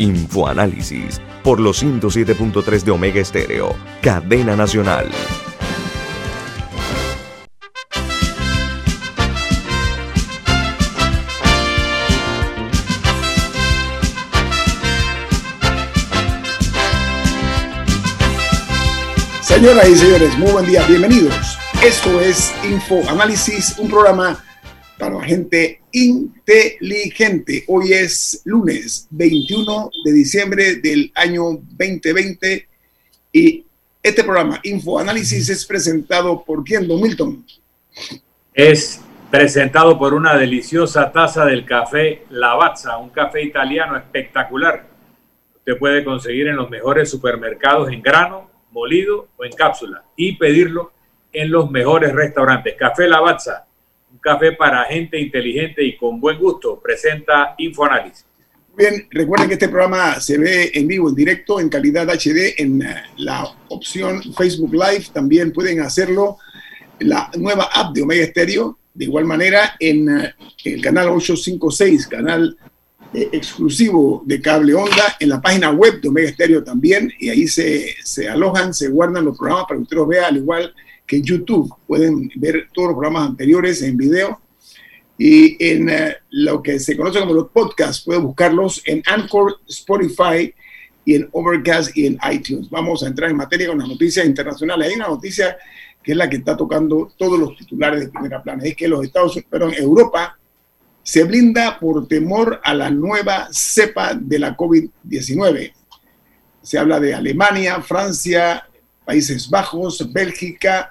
Infoanálisis por los 107.3 de Omega Estéreo, cadena nacional. Señoras y señores, muy buen día, bienvenidos. Esto es Infoanálisis, un programa para la gente inteligente. Hoy es lunes 21 de diciembre del año 2020 y este programa Infoanálisis es presentado por quién, Don Milton. Es presentado por una deliciosa taza del café Lavazza, un café italiano espectacular. Usted puede conseguir en los mejores supermercados en grano, molido o en cápsula y pedirlo en los mejores restaurantes. Café Lavazza café para gente inteligente y con buen gusto, presenta InfoAnálisis. Bien, recuerden que este programa se ve en vivo, en directo, en calidad HD, en la opción Facebook Live. También pueden hacerlo la nueva app de Omega Stereo. De igual manera, en eh, el canal 856, canal eh, exclusivo de cable onda, en la página web de Omega Stereo también. Y ahí se, se alojan, se guardan los programas para que usted los vea al igual que YouTube. Pueden ver todos los programas anteriores en video. Y en eh, lo que se conoce como los podcasts, pueden buscarlos en Anchor, Spotify y en Overcast y en iTunes. Vamos a entrar en materia con las noticias internacionales. Hay una noticia que es la que está tocando todos los titulares de primera plana. Es que los Estados Unidos, perdón, Europa se blinda por temor a la nueva cepa de la COVID-19. Se habla de Alemania, Francia, Países Bajos, Bélgica,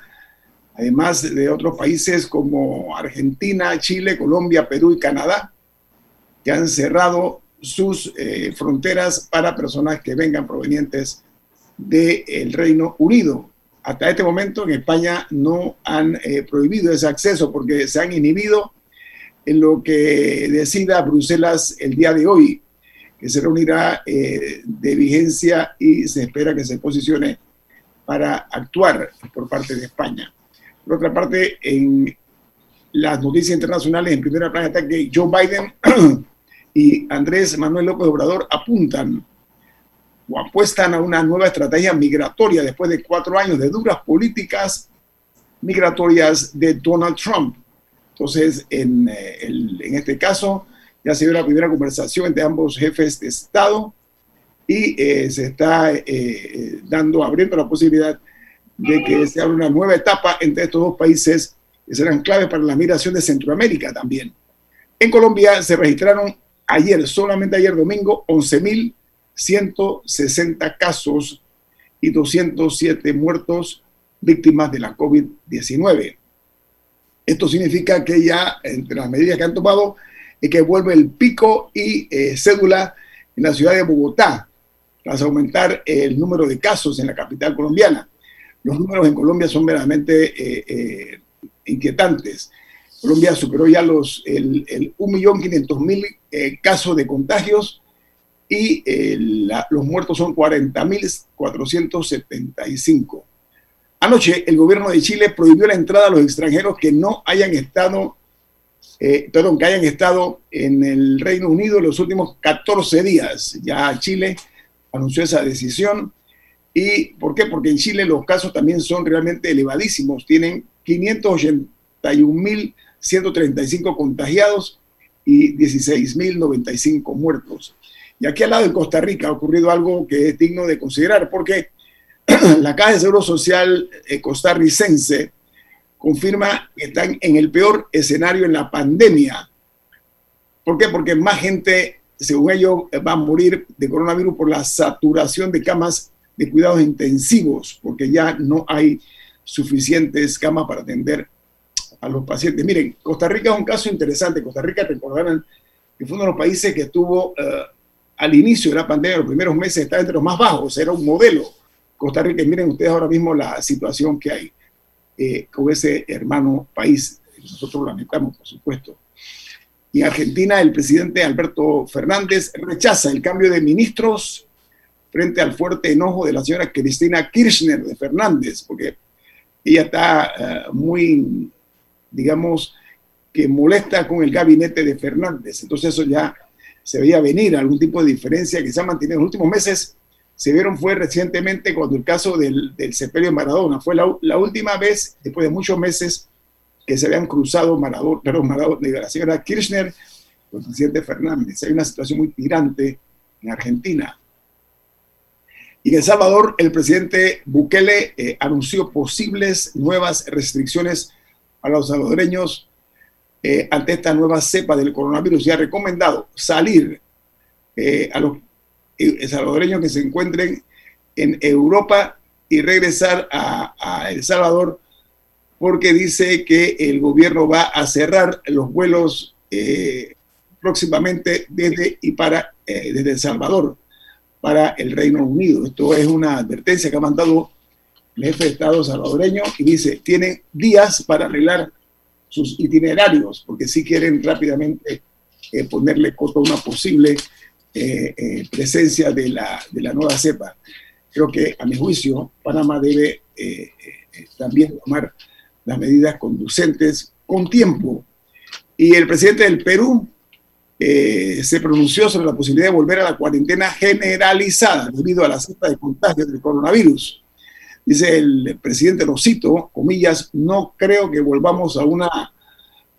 además de otros países como Argentina, Chile, Colombia, Perú y Canadá, que han cerrado sus eh, fronteras para personas que vengan provenientes del Reino Unido. Hasta este momento en España no han eh, prohibido ese acceso porque se han inhibido en lo que decida Bruselas el día de hoy, que se reunirá eh, de vigencia y se espera que se posicione para actuar por parte de España. Por otra parte, en las noticias internacionales, en primera plana está que Joe Biden y Andrés Manuel López Obrador apuntan o apuestan a una nueva estrategia migratoria después de cuatro años de duras políticas migratorias de Donald Trump. Entonces, en, eh, en este caso, ya se dio la primera conversación entre ambos jefes de Estado y eh, se está eh, dando, abriendo la posibilidad de que se abra una nueva etapa entre estos dos países que serán claves para la migración de Centroamérica también. En Colombia se registraron ayer, solamente ayer domingo, 11.160 casos y 207 muertos víctimas de la COVID-19. Esto significa que ya entre las medidas que han tomado es que vuelve el pico y eh, cédula en la ciudad de Bogotá, tras aumentar el número de casos en la capital colombiana los números en Colombia son verdaderamente eh, eh, inquietantes. Colombia superó ya los, el, el 1.500.000 eh, casos de contagios y los muertos son 40.475. Anoche el gobierno de Chile prohibió la entrada a los extranjeros que no hayan estado, perdón, que hayan estado en el Reino Unido los últimos 14 días. Ya Chile anunció esa decisión ¿Y por qué? Porque en Chile los casos también son realmente elevadísimos. Tienen 581.135 contagiados y 16.095 muertos. Y aquí al lado de Costa Rica ha ocurrido algo que es digno de considerar, porque la Caja de Seguro Social eh, costarricense confirma que están en el peor escenario en la pandemia. ¿Por qué? Porque más gente, según ellos, va a morir de coronavirus por la saturación de camas de cuidados intensivos, porque ya no hay suficientes camas para atender a los pacientes. Miren, Costa Rica es un caso interesante. Costa Rica, recordarán que fue uno de los países que estuvo eh, al inicio de la pandemia, los primeros meses, estaba entre los más bajos, era un modelo. Costa Rica, miren ustedes ahora mismo la situación que hay eh, con ese hermano país. Nosotros lamentamos, por supuesto. Y en Argentina, el presidente Alberto Fernández rechaza el cambio de ministros frente al fuerte enojo de la señora Cristina Kirchner de Fernández, porque ella está eh, muy, digamos, que molesta con el gabinete de Fernández. Entonces eso ya se veía venir, algún tipo de diferencia que se ha mantenido en los últimos meses. Se vieron fue recientemente cuando el caso del, sepelio de Maradona. Fue la, la, última vez, después de muchos meses, que se habían cruzado Maradona, perdón, Maradona, la señora Kirchner con el presidente Fernández. Hay una situación muy tirante en Argentina. Y en El Salvador, el presidente Bukele eh, anunció posibles nuevas restricciones a los salvadoreños eh, ante esta nueva cepa del coronavirus. Y ha recomendado salir eh, a los eh, salvadoreños que se encuentren en Europa y regresar a, El Salvador porque dice que el gobierno va a cerrar los vuelos próximamente desde y para desde El Salvador para el Reino Unido. Esto es una advertencia que ha mandado el jefe de Estado salvadoreño y dice, tiene días para arreglar sus itinerarios, porque si quieren rápidamente eh, ponerle coto a una posible eh, eh, presencia de la, de la, nueva cepa. Creo que, a mi juicio, Panamá debe también tomar las medidas conducentes con tiempo. Y el presidente del Perú se pronunció sobre la posibilidad de volver a la cuarentena generalizada debido a la cepa de contagio del coronavirus. Dice el presidente, lo cito, comillas, no creo que volvamos a una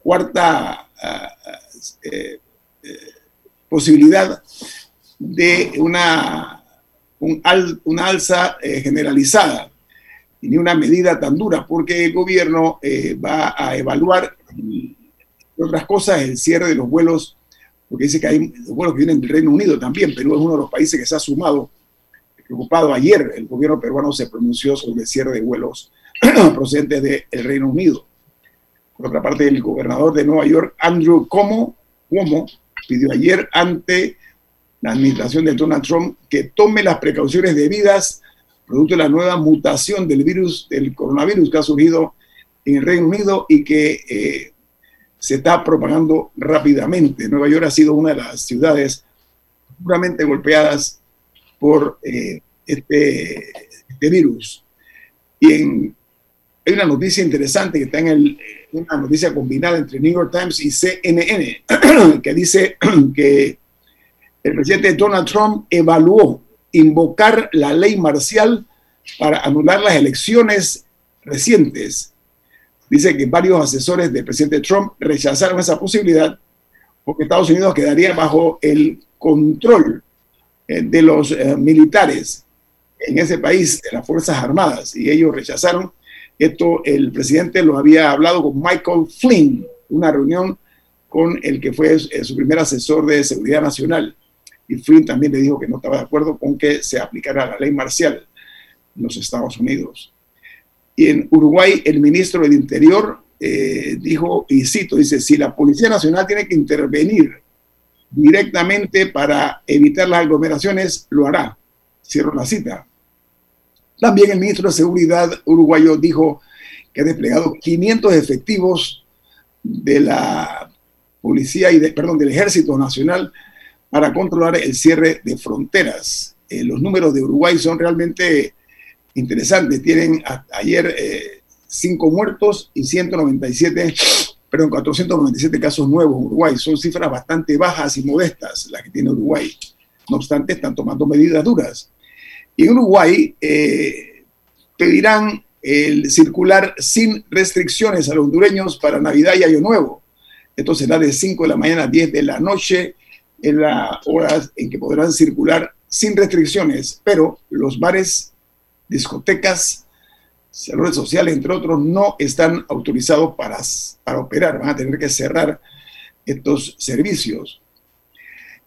cuarta uh, eh, eh, posibilidad de una, una alza eh, generalizada ni una medida tan dura, porque el gobierno eh, va a evaluar, entre otras cosas, el cierre de los vuelos, porque dice que hay vuelos que vienen del Reino Unido también, Perú es uno de los países que se ha sumado preocupado. Ayer el gobierno peruano se pronunció sobre el cierre de vuelos procedentes del Reino Unido. Por otra parte, el gobernador de Nueva York, Andrew Cuomo, pidió ayer ante la administración de Donald Trump que tome las precauciones debidas producto de la nueva mutación del virus, del coronavirus que ha surgido en el Reino Unido y que eh, se está propagando rápidamente. Nueva York ha sido una de las ciudades duramente golpeadas por eh, este, este, virus. Y en, hay una noticia interesante que está en el, una noticia combinada entre New York Times y CNN, que dice que el presidente Donald Trump evaluó invocar la ley marcial para anular las elecciones recientes. Dice que varios asesores del presidente Trump rechazaron esa posibilidad porque Estados Unidos quedaría bajo el control eh, de los eh, militares en ese país, de las Fuerzas Armadas, y ellos rechazaron. Esto el presidente lo había hablado con Michael Flynn, una reunión con el que fue eh, su primer asesor de seguridad nacional. Y Flynn también le dijo que no estaba de acuerdo con que se aplicara la ley marcial en los Estados Unidos. Y en Uruguay, el ministro del Interior eh, dijo, y cito, dice, si la Policía Nacional tiene que intervenir directamente para evitar las aglomeraciones, lo hará. Cierro la cita. También el ministro de Seguridad uruguayo dijo que ha desplegado 500 efectivos de la policía y de, perdón, del Ejército Nacional para controlar el cierre de fronteras. Eh, los números de Uruguay son realmente interesantes. Tienen ayer eh, cinco muertos y 197 pero en 497 casos nuevos en Uruguay. Son cifras bastante bajas y modestas las que tiene Uruguay. No obstante, están tomando medidas duras. Y en Uruguay eh, pedirán el circular sin restricciones a los hondureños para Navidad y Año Nuevo. Esto será de 5 de la mañana a 10 de la noche, en las horas en que podrán circular sin restricciones, pero los bares, discotecas, salud sociales, entre otros, no están autorizados para, para operar. Van a tener que cerrar estos servicios.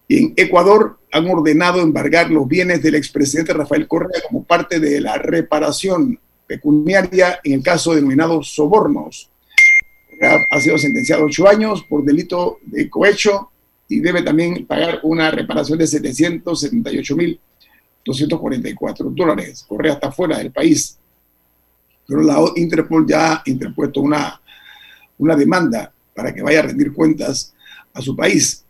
En Ecuador han ordenado embargar los bienes del expresidente Rafael Correa como parte de la reparación pecuniaria en el caso de denominados sobornos. Ha sido sentenciado a ocho años por delito de cohecho y debe también pagar una reparación de 778.244 dólares. Correa está fuera del país. Pero la Interpol ya ha interpuesto una, una demanda para que vaya a rendir cuentas a su país.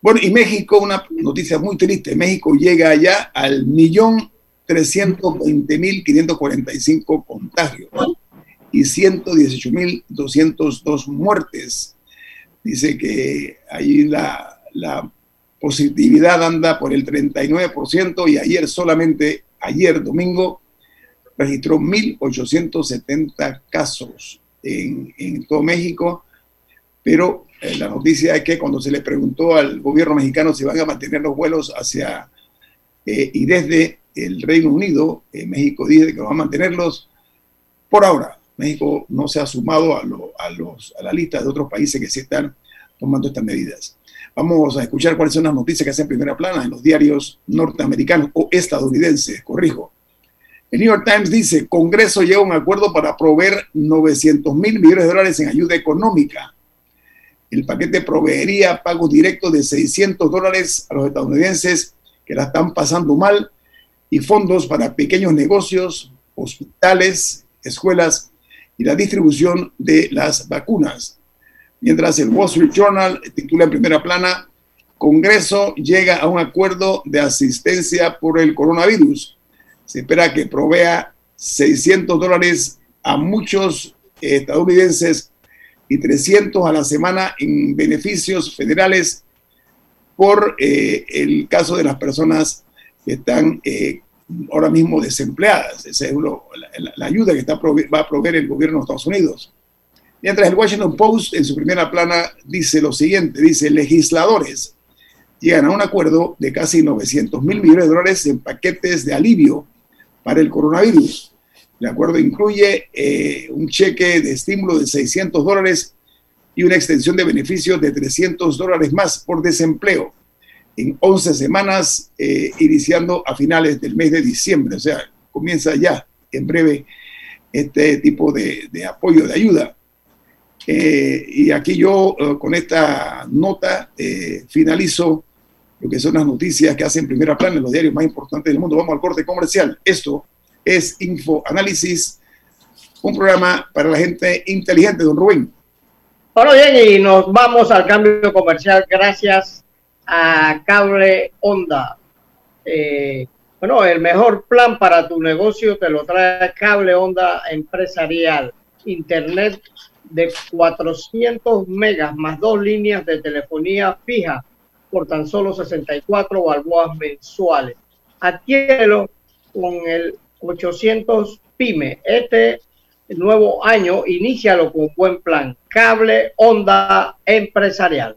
Bueno, y México, una noticia muy triste, México llega ya al millón 320.545 contagios y 118.202 muertes. Dice que ahí la positividad anda por el 39% y ayer solamente, ayer domingo, registró 1.870 casos en, todo México, pero eh, la noticia es que cuando se le preguntó al gobierno mexicano si van a mantener los vuelos hacia eh, y desde el Reino Unido, eh, México dice que va a mantenerlos por ahora. México no se ha sumado a, los, a la lista de otros países que se están tomando estas medidas. Vamos a escuchar cuáles son las noticias que hacen primera plana en los diarios norteamericanos o estadounidenses, corrijo. El New York Times dice, Congreso llega a un acuerdo para proveer 900 mil millones de dólares en ayuda económica. El paquete proveería pagos directos de 600 dólares a los estadounidenses que la están pasando mal y fondos para pequeños negocios, hospitales, escuelas y la distribución de las vacunas. Mientras el Wall Street Journal titula en primera plana, Congreso llega a un acuerdo de asistencia por el coronavirus. Se espera que provea 600 dólares a muchos estadounidenses y 300 a la semana en beneficios federales por eh, el caso de las personas que están eh, ahora mismo desempleadas. Esa es la, ayuda que está, va a proveer el gobierno de Estados Unidos. Mientras el Washington Post en su primera plana dice lo siguiente, dice, legisladores llegan a un acuerdo de casi 900 mil millones de dólares en paquetes de alivio para el coronavirus. El acuerdo incluye eh, un cheque de estímulo de 600 dólares y una extensión de beneficios de 300 dólares más por desempleo en 11 semanas, eh, iniciando a finales del mes de diciembre. O sea, comienza ya en breve este tipo de, apoyo, de ayuda. Eh, y aquí yo eh, con esta nota finalizo lo que son las noticias que hacen primera plana en los diarios más importantes del mundo. Vamos al corte comercial. Esto es Info Análisis, un programa para la gente inteligente, don Rubén. Bueno, bien, y nos vamos al cambio comercial. Gracias a Cable Onda. Eh, bueno, el mejor plan para tu negocio te lo trae Cable Onda Empresarial. Internet de 400 megas más dos líneas de telefonía fija por tan solo 64 balboas mensuales. Adquiérelo con el 800 PYME. Este nuevo año, inícialo con buen plan. Cable Onda Empresarial.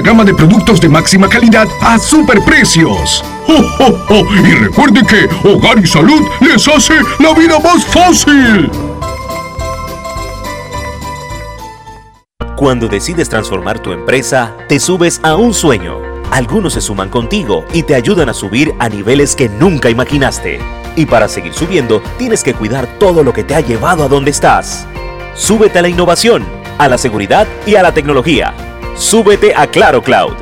gama de productos de máxima calidad a superprecios. ¡Oh, Y recuerde que Hogar y Salud les hace la vida más fácil. Cuando decides transformar tu empresa, te subes a un sueño. Algunos se suman contigo y te ayudan a subir a niveles que nunca imaginaste. Y para seguir subiendo, tienes que cuidar todo lo que te ha llevado a donde estás. Súbete a la innovación, a la seguridad y a la tecnología Súbete a Claro Cloud,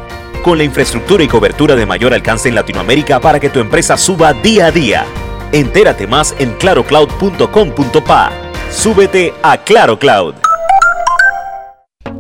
con la infraestructura y cobertura de mayor alcance en Latinoamérica para que tu empresa suba día a día. Entérate más en clarocloud.com.pa. Súbete a Claro Cloud.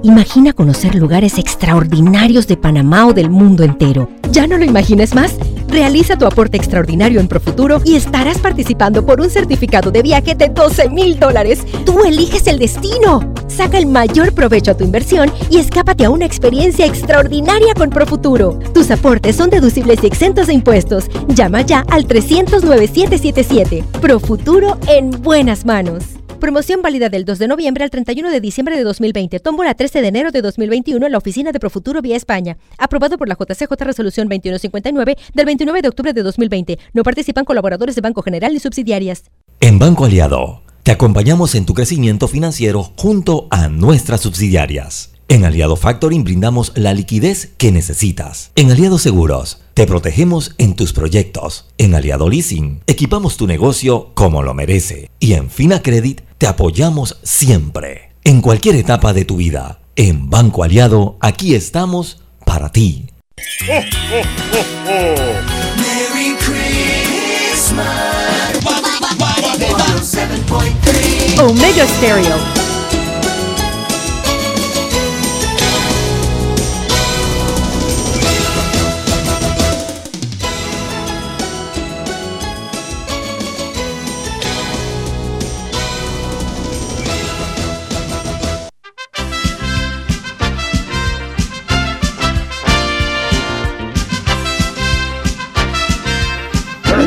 Imagina conocer lugares extraordinarios de Panamá o del mundo entero. ¿Ya no lo imagines más? Realiza tu aporte extraordinario en Profuturo y estarás participando por un certificado de viaje de 12 mil dólares. Tú eliges el destino. Saca el mayor provecho a tu inversión y escápate a una experiencia extraordinaria con Profuturo. Tus aportes son deducibles y exentos de impuestos. Llama ya al 300 9777. Profuturo en buenas manos. Promoción válida del 2 de noviembre al 31 de diciembre de 2020. Tómbola 13 de enero de 2021 en la oficina de Profuturo vía España. Aprobado por la JCJ Resolución 2159 del 29 de octubre de 2020. No participan colaboradores de Banco General ni subsidiarias. En Banco Aliado, te acompañamos en tu crecimiento financiero junto a nuestras subsidiarias. En Aliado Factoring brindamos la liquidez que necesitas. En Aliado Seguros, te protegemos en tus proyectos. En Aliado Leasing, equipamos tu negocio como lo merece. Y en Fina Credit, te apoyamos siempre. En cualquier etapa de tu vida. En Banco Aliado, aquí estamos para ti. Merry Christmas. Omega Stereo.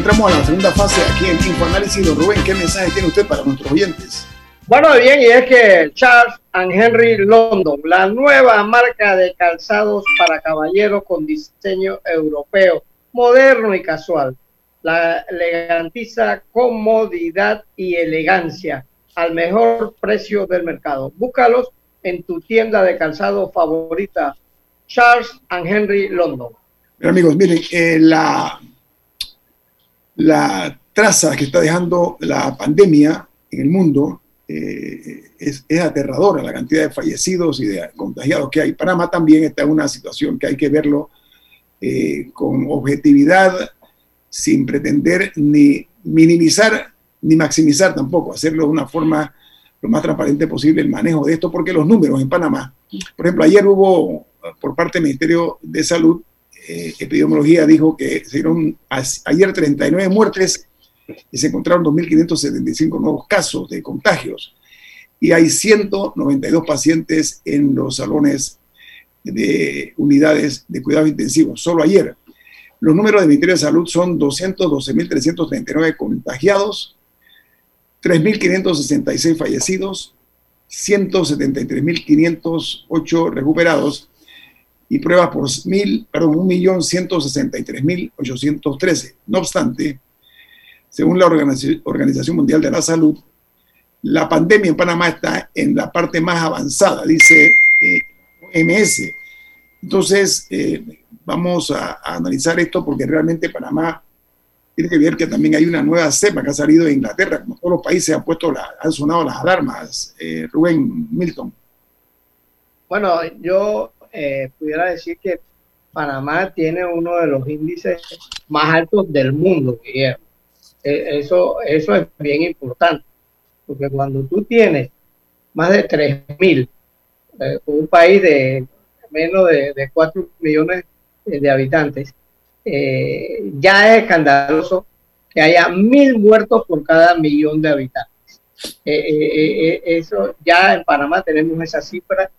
Entramos a la segunda fase aquí en Infoanálisis. Don Rubén, ¿qué mensaje tiene usted para nuestros oyentes? Bueno, bien, y es que Charles and Henry London, la nueva marca de calzados para caballeros con diseño europeo, moderno y casual. La le garantiza comodidad y elegancia al mejor precio del mercado. Búscalos en tu tienda de calzado favorita, Charles and Henry London. Pero amigos, miren, eh, la, la traza que está dejando la pandemia en el mundo eh, es, aterradora, la cantidad de fallecidos y de contagiados que hay. Panamá también está en una situación que hay que verlo eh, con objetividad, sin pretender ni minimizar ni maximizar tampoco, hacerlo de una forma lo más transparente posible el manejo de esto, porque los números en Panamá, por ejemplo, ayer hubo por parte del Ministerio de Salud, eh, Epidemiología dijo que se dieron ayer 39 muertes y se encontraron 2.575 nuevos casos de contagios. Y hay 192 pacientes en los salones de unidades de cuidados intensivos, solo ayer. Los números del Ministerio de Salud son 212.339 contagiados, 3.566 fallecidos, 173.508 recuperados y pruebas por mil, perdón, 1.163.813. No obstante, según la Organización Mundial de la Salud, la pandemia en Panamá está en la parte más avanzada, dice eh, MS. Entonces, eh, vamos a, analizar esto porque realmente Panamá tiene que ver que también hay una nueva cepa que ha salido de Inglaterra, como todos los países han puesto han sonado las alarmas. Eh, Rubén Milton. Bueno, yo eh, pudiera decir que Panamá tiene uno de los índices más altos del mundo, Guillermo. Eh, eso, eso es bien importante, porque cuando tú tienes más de 3.000, eh, un país de menos de, de 4 millones de habitantes, eh, ya es escandaloso que haya mil muertos por cada millón de habitantes. Eh, eh, eh, eso ya en Panamá tenemos esa cifra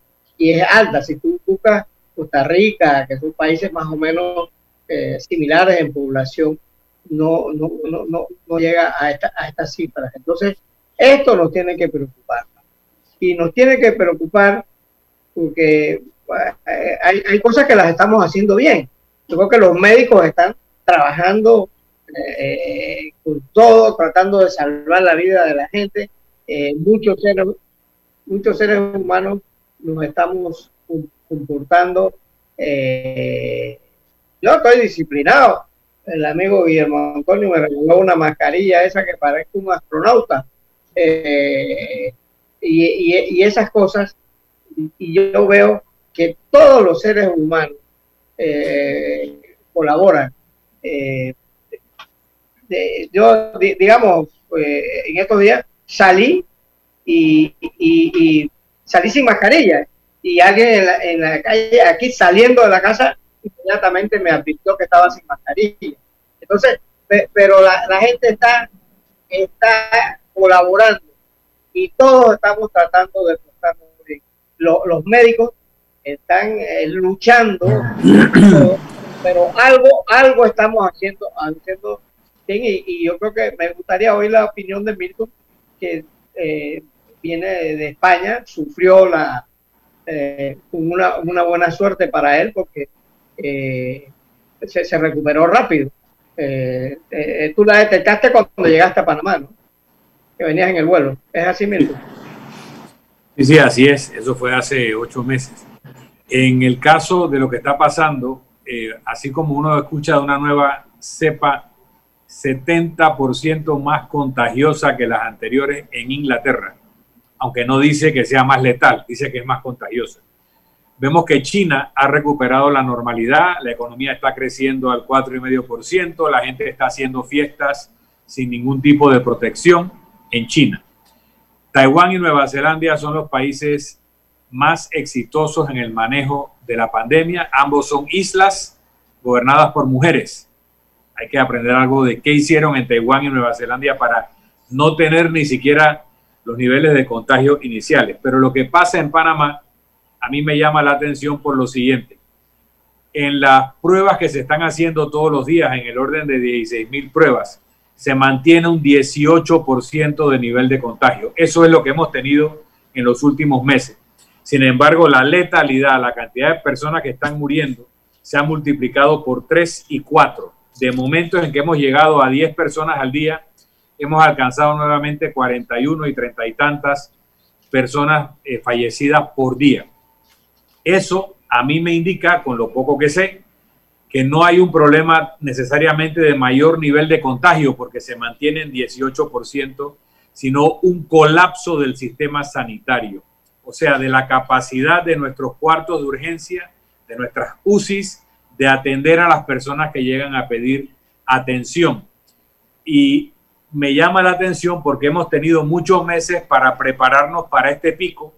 y es alta. Si tú buscas Costa Rica, que son países más o menos eh, similares en población, no, no, no, no, no llega a, esta, a estas cifras. Entonces, esto nos tiene que preocupar. Y nos tiene que preocupar porque eh, hay, hay cosas que las estamos haciendo bien. Yo creo que los médicos están trabajando eh, con todo, tratando de salvar la vida de la gente. Eh, muchos seres, muchos seres humanos nos estamos com- comportando. eh, yo estoy disciplinado. El amigo Guillermo Antonio me regaló una mascarilla esa que parece un astronauta. Eh, y, y- y esas cosas. Y, yo veo que todos los seres humanos eh, colaboran. Yo, di- digamos, en estos días salí y- y salí sin mascarilla y alguien en la, en la calle, aquí saliendo de la casa, inmediatamente me advirtió que estaba sin mascarilla. Entonces, pe- pero la, gente está, está colaborando y todos estamos tratando de portarnos bien. Lo- los médicos están eh, luchando, pero, algo, algo estamos haciendo, haciendo y, y yo creo que me gustaría oír la opinión de Milton, que eh, viene de España, sufrió la, eh, una, una, buena suerte para él porque eh, se, recuperó rápido. tú la detectaste cuando llegaste a Panamá, ¿no? Que venías en el vuelo. ¿Es así mismo? Sí, sí, así es. Eso fue hace ocho meses. En el caso de lo que está pasando, así como uno escucha de una nueva cepa 70% más contagiosa que las anteriores en Inglaterra, aunque no dice que sea más letal, dice que es más contagiosa. Vemos que China ha recuperado la normalidad, la economía está creciendo al 4,5%, la gente está haciendo fiestas sin ningún tipo de protección en China. Taiwán y Nueva Zelanda son los países más exitosos en el manejo de la pandemia. Ambos son islas gobernadas por mujeres hay que aprender algo de qué hicieron en Taiwán y Nueva Zelanda para no tener ni siquiera los niveles de contagio iniciales. Pero lo que pasa en Panamá a mí me llama la atención por lo siguiente. En las pruebas que se están haciendo todos los días, en el orden de 16 mil pruebas, se mantiene un 18% de nivel de contagio. Eso es lo que hemos tenido en los últimos meses. Sin embargo, la letalidad, la cantidad de personas que están muriendo, se ha multiplicado por 3 y 4 de momentos en que hemos llegado a 10 personas al día, hemos alcanzado nuevamente 41 y 30 y tantas personas eh, fallecidas por día. Eso a mí me indica, con lo poco que sé, que no hay un problema necesariamente de mayor nivel de contagio, porque se mantiene en 18%, sino un colapso del sistema sanitario, o sea, de la capacidad de nuestros cuartos de urgencia, de nuestras UCIs, de atender a las personas que llegan a pedir atención. Y me llama la atención porque hemos tenido muchos meses para prepararnos para este pico.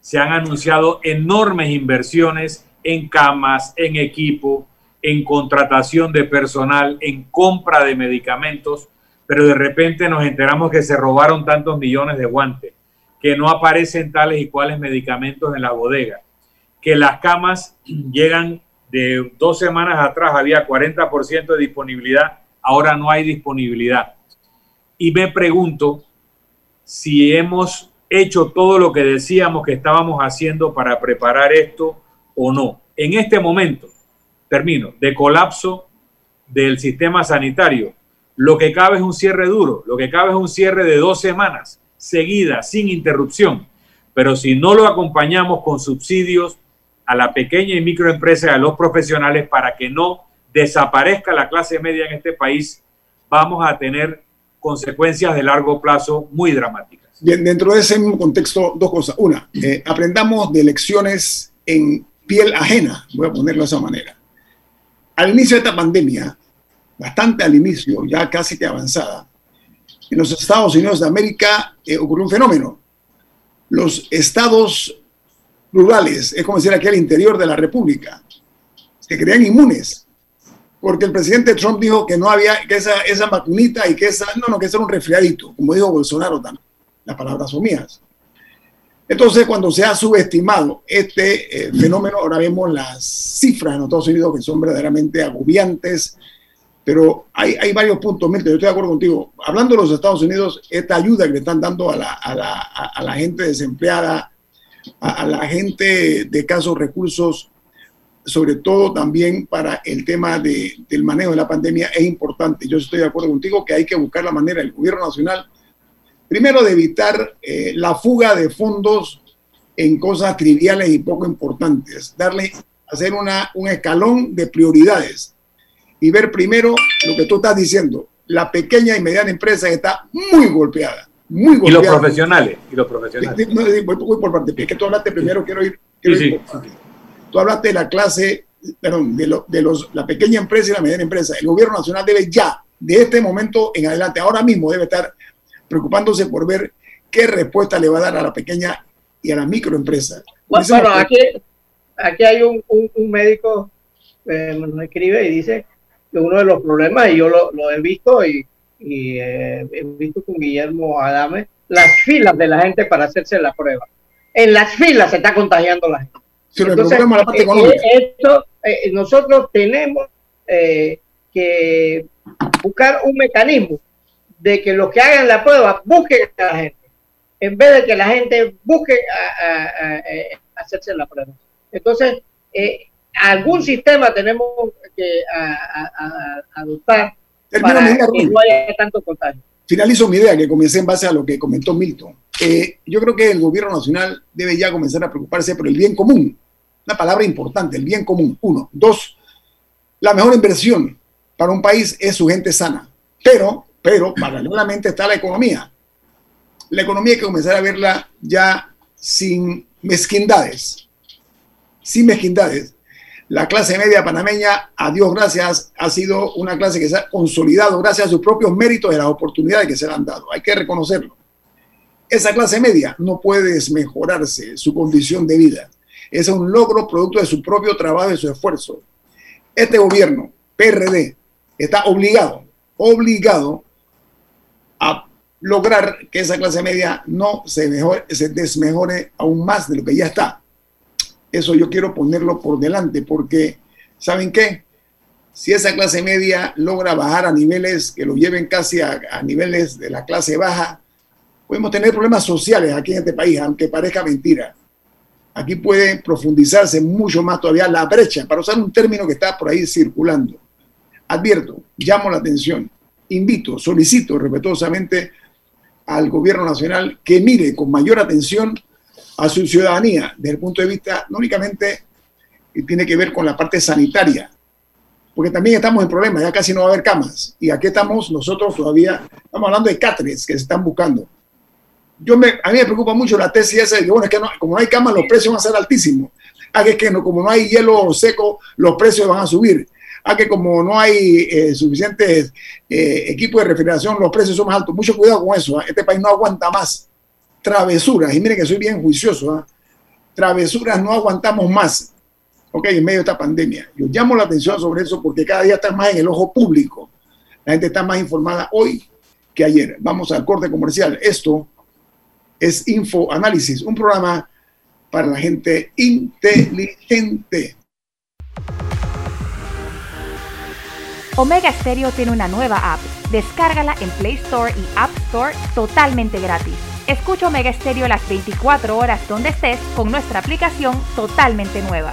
Se han anunciado enormes inversiones en camas, en equipo, en contratación de personal, en compra de medicamentos, pero de repente nos enteramos que se robaron tantos millones de guantes, que no aparecen tales y cuales medicamentos en la bodega, que las camas llegan de dos semanas atrás había 40% de disponibilidad, ahora no hay disponibilidad. Y me pregunto si hemos hecho todo lo que decíamos que estábamos haciendo para preparar esto o no. En este momento, termino, de colapso del sistema sanitario, lo que cabe es un cierre duro, lo que cabe es un cierre de dos semanas seguidas, sin interrupción. Pero si no lo acompañamos con subsidios, a la pequeña y microempresa, a los profesionales, para que no desaparezca la clase media en este país, vamos a tener consecuencias de largo plazo muy dramáticas. Bien, dentro de ese mismo contexto, dos cosas. Una, eh, aprendamos de lecciones en piel ajena, voy a ponerlo de esa manera. Al inicio de esta pandemia, bastante al inicio, ya casi que avanzada, en los Estados Unidos de América eh, ocurrió un fenómeno. Los estados rurales, es como decir aquí al interior de la República, se creían inmunes, porque el presidente Trump dijo que no había, que esa, esa vacunita y que esa, no, no, que ese era un resfriadito, como dijo Bolsonaro también, las palabras son mías. Entonces, cuando se ha subestimado este eh, fenómeno, ahora vemos las cifras en Estados Unidos que son verdaderamente agobiantes, pero hay, hay varios puntos, Milton, yo estoy de acuerdo contigo. Hablando de los Estados Unidos, esta ayuda que le están dando a la, a la, a la gente desempleada, a, la gente de casos recursos, sobre todo también para el tema de, del manejo de la pandemia, es importante. Yo estoy de acuerdo contigo que hay que buscar la manera, el gobierno nacional, primero de evitar eh, la fuga de fondos en cosas triviales y poco importantes, darle, hacer una, un escalón de prioridades y ver primero lo que tú estás diciendo, la pequeña y mediana empresa está muy golpeada muy Y los profesionales, y los profesionales. voy, por parte, es que tú hablaste primero, quiero ir. Tú hablaste de la clase, perdón, de, lo, de los, la pequeña empresa y la mediana empresa. El gobierno nacional debe ya, de este momento en adelante, ahora mismo debe estar preocupándose por ver qué respuesta le va a dar a la pequeña y a la microempresa. Bueno, aquí, aquí hay un, un, médico que nos escribe y dice que uno de los problemas, y yo lo, lo he visto y y eh, he visto con Guillermo Adame las filas de la gente para hacerse la prueba. En las filas se está contagiando la gente. Entonces, eh, esto, eh, nosotros tenemos que buscar un mecanismo de que los que hagan la prueba busquen a la gente. en vez de que la gente busque a- a- a- a- hacerse la prueba. Entonces, eh, algún sistema tenemos que adoptar Termino para que no haya tanto contagio. Finalizo mi idea que comencé en base a lo que comentó Milton. Eh, yo creo que el gobierno nacional debe ya comenzar a preocuparse por el bien común. Una palabra importante, el bien común. Uno. Dos, la mejor inversión para un país es su gente sana. Pero, pero, paralelamente está la economía. La economía hay que comenzar a verla ya sin mezquindades. Sin mezquindades. La clase media panameña, a Dios gracias, ha sido una clase que se ha consolidado gracias a sus propios méritos y las oportunidades que se le han dado. Hay que reconocerlo. Esa clase media no puede desmejorarse su condición de vida. Es un logro producto de su propio trabajo y su esfuerzo. Este gobierno, PRD, está obligado, obligado a lograr que esa clase media no se, mejore, se desmejore aún más de lo que ya está. Eso yo quiero ponerlo por delante porque, ¿saben qué? Si esa clase media logra bajar a niveles que lo lleven casi a, niveles de la clase baja, podemos tener problemas sociales aquí en este país, aunque parezca mentira. Aquí puede profundizarse mucho más todavía la brecha, para usar un término que está por ahí circulando. Advierto, llamo la atención, invito, solicito respetuosamente al gobierno nacional que mire con mayor atención a su ciudadanía desde el punto de vista no únicamente que tiene que ver con la parte sanitaria, porque también estamos en problemas, ya casi no va a haber camas. Y aquí estamos nosotros todavía, estamos hablando de cáteres que se están buscando. Yo me, a mí me preocupa mucho la tesis esa de que, bueno, es que no- como no hay camas, los precios van a ser altísimos. Ah, que es que no, como no hay hielo seco, los precios van a subir. Ah, que como no hay eh, suficientes eh, equipos de refrigeración, los precios son más altos. Mucho cuidado con eso. ¿ah? Este país no aguanta más travesuras. Y miren que soy bien juicioso. ¿ah? Travesuras no aguantamos más. Ok, en medio de esta pandemia. Yo llamo la atención sobre eso porque cada día está más en el ojo público. La gente está más informada hoy que ayer. Vamos al corte comercial. Esto es Info Análisis, un programa para la gente inteligente. Omega Stereo tiene una nueva app. Descárgala en Play Store y App Store totalmente gratis. Escucha Omega Stereo las 24 horas donde estés con nuestra aplicación totalmente nueva.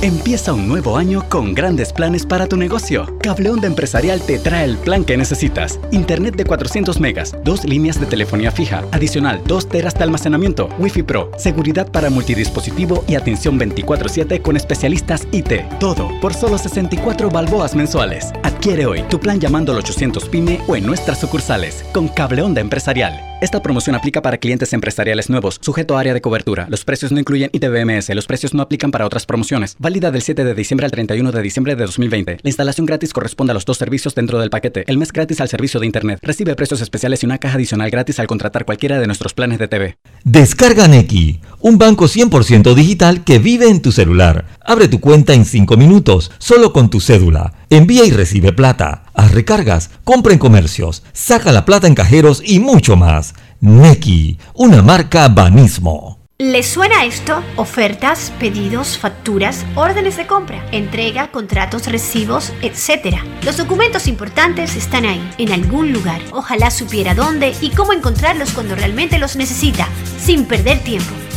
Empieza un nuevo año con grandes planes para tu negocio. Cable Onda Empresarial te trae el plan que necesitas. Internet de 400 megas, dos líneas de telefonía fija, adicional 2 teras de almacenamiento, Wi-Fi Pro, seguridad para multidispositivo y atención 24/7 con especialistas IT. Todo por solo 64 balboas mensuales. Adquiere hoy tu plan llamando al 800 PYME o en nuestras sucursales con Cable Onda Empresarial. Esta promoción aplica para clientes empresariales nuevos, sujeto a área de cobertura. Los precios no incluyen ITBMS. Los precios no aplican para otras promociones. Válida del 7 de diciembre al 31 de diciembre de 2020. La instalación gratis corresponde a los dos servicios dentro del paquete. El mes gratis al servicio de Internet. Recibe precios especiales y una caja adicional gratis al contratar cualquiera de nuestros planes de TV. Descarga Nequi, un banco 100% digital que vive en tu celular. Abre tu cuenta en 5 minutos, solo con tu cédula. Envía y recibe plata. Haz recargas, compra en comercios, saca la plata en cajeros y mucho más. Nequi, una marca Banismo. ¿Les suena esto? Ofertas, pedidos, facturas, órdenes de compra, entrega, contratos, recibos, etc. Los documentos importantes están ahí, en algún lugar. Ojalá supiera dónde y cómo encontrarlos cuando realmente los necesita, sin perder tiempo.